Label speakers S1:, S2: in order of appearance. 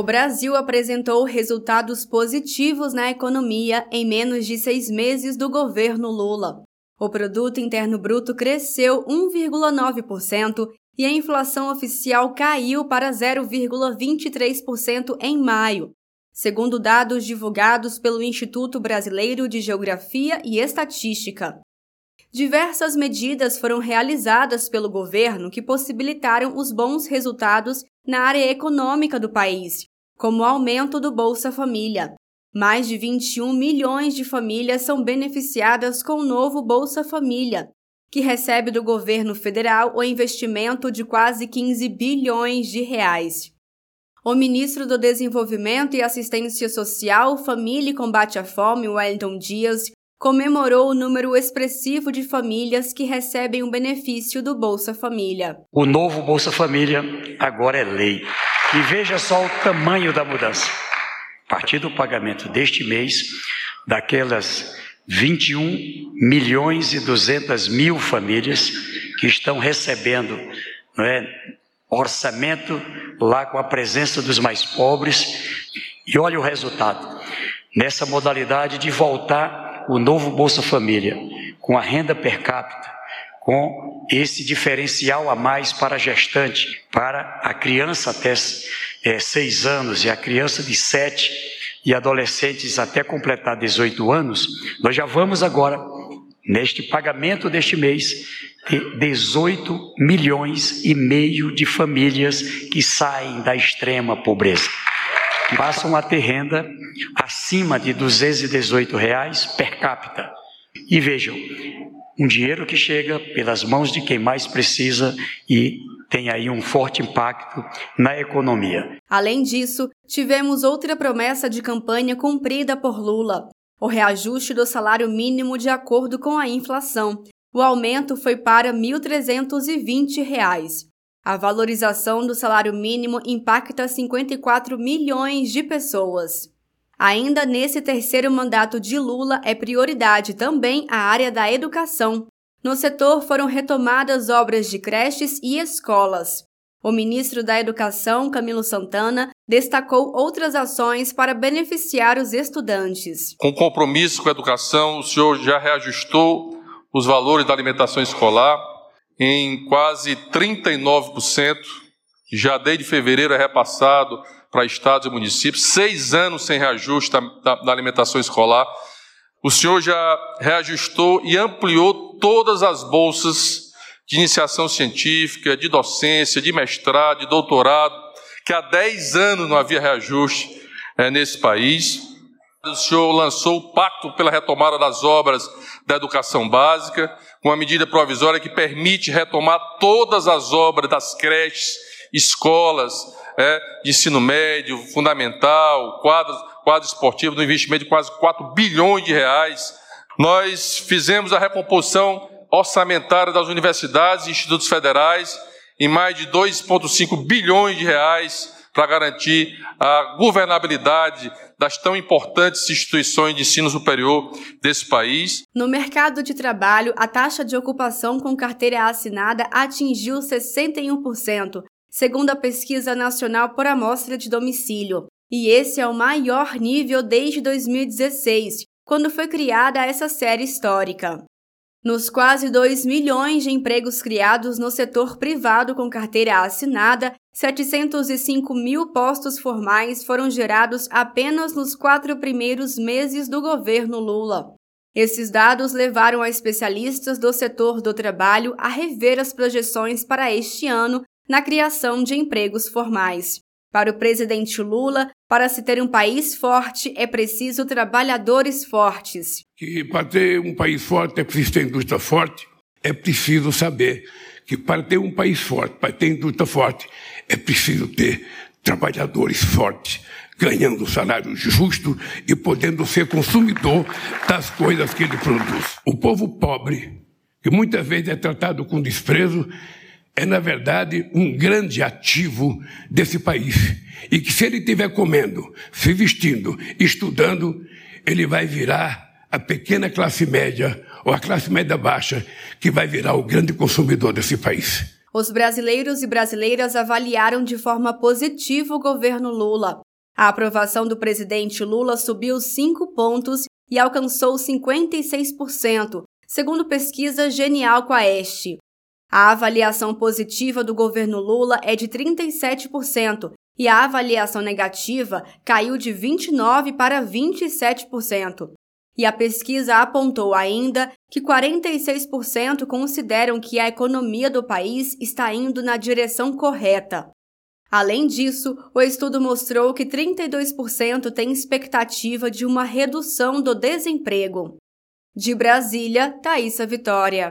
S1: O Brasil apresentou resultados positivos na economia em menos de seis meses do governo Lula. O Produto Interno Bruto cresceu 1,9% e a inflação oficial caiu para 0,23% em maio, segundo dados divulgados pelo Instituto Brasileiro de Geografia e Estatística. Diversas medidas foram realizadas pelo governo que possibilitaram os bons resultados na área econômica do país, como o aumento do Bolsa Família. Mais de 21 milhões de famílias são beneficiadas com o novo Bolsa Família, que recebe do governo federal o investimento de quase 15 bilhões de reais. O ministro do Desenvolvimento e Assistência Social, Família e Combate à Fome, Wellington Dias, comemorou o número expressivo de famílias que recebem o benefício do Bolsa Família.
S2: O novo Bolsa Família agora é lei. E veja só o tamanho da mudança. A partir do pagamento deste mês, daquelas 21 milhões e 200 mil famílias que estão recebendo não é, orçamento lá com a presença dos mais pobres. E olha o resultado. Nessa modalidade de voltar o novo Bolsa Família, com a renda per capita, com esse diferencial a mais para a gestante, para a criança até é, seis anos e a criança de sete e adolescentes até completar 18 anos, nós já vamos agora, neste pagamento deste mês, ter 18 milhões e meio de famílias que saem da extrema pobreza passam a ter renda acima de 218 reais per capita. E vejam, um dinheiro que chega pelas mãos de quem mais precisa e tem aí um forte impacto na economia.
S1: Além disso, tivemos outra promessa de campanha cumprida por Lula: o reajuste do salário mínimo de acordo com a inflação. O aumento foi para R$ 1.320. A valorização do salário mínimo impacta 54 milhões de pessoas. Ainda nesse terceiro mandato de Lula, é prioridade também a área da educação. No setor foram retomadas obras de creches e escolas. O ministro da Educação, Camilo Santana, destacou outras ações para beneficiar os estudantes.
S3: Com compromisso com a educação, o senhor já reajustou os valores da alimentação escolar, em quase 39%, já desde fevereiro é repassado para estados e municípios, seis anos sem reajuste da, alimentação escolar. O senhor já reajustou e ampliou todas as bolsas de iniciação científica, de docência, de mestrado, de doutorado, que há 10 anos não havia reajuste é, nesse país. O senhor lançou o Pacto pela Retomada das Obras da Educação Básica, uma medida provisória que permite retomar todas as obras das creches, escolas, é, de ensino médio, fundamental, quadro, quadro esportivo, no investimento de quase 4 bilhões de reais. Nós fizemos a recomposição orçamentária das universidades e institutos federais em mais de 2,5 bilhões de reais para garantir a governabilidade das tão importantes instituições de ensino superior desse país.
S1: No mercado de trabalho, a taxa de ocupação com carteira assinada atingiu 61%, segundo a Pesquisa Nacional por Amostra de Domicílio. E esse é o maior nível desde 2016, quando foi criada essa série histórica. Nos quase 2 milhões de empregos criados no setor privado com carteira assinada, 705 mil postos formais foram gerados apenas nos quatro primeiros meses do governo Lula. Esses dados levaram a especialistas do setor do trabalho a rever as projeções para este ano na criação de empregos formais. Para o presidente Lula, para se ter um país forte é preciso trabalhadores fortes.
S4: Que para ter um país forte é preciso ter indústria forte, é preciso saber que para ter um país forte, para ter indústria forte, é preciso ter trabalhadores fortes, ganhando salário justo e podendo ser consumidor das coisas que ele produz. O povo pobre, que muitas vezes é tratado com desprezo, é, na verdade, um grande ativo desse país. E que se ele estiver comendo, se vestindo, estudando, ele vai virar a pequena classe média ou a classe média baixa, que vai virar o grande consumidor desse país.
S1: Os brasileiros e brasileiras avaliaram de forma positiva o governo Lula. A aprovação do presidente Lula subiu 5 pontos e alcançou 56%, segundo pesquisa Genial Quaest. A avaliação positiva do governo Lula é de 37% e a avaliação negativa caiu de 29% para 27%. E a pesquisa apontou ainda que 46% consideram que a economia do país está indo na direção correta. Além disso, o estudo mostrou que 32% têm expectativa de uma redução do desemprego. De Brasília, Thaisa Vitória.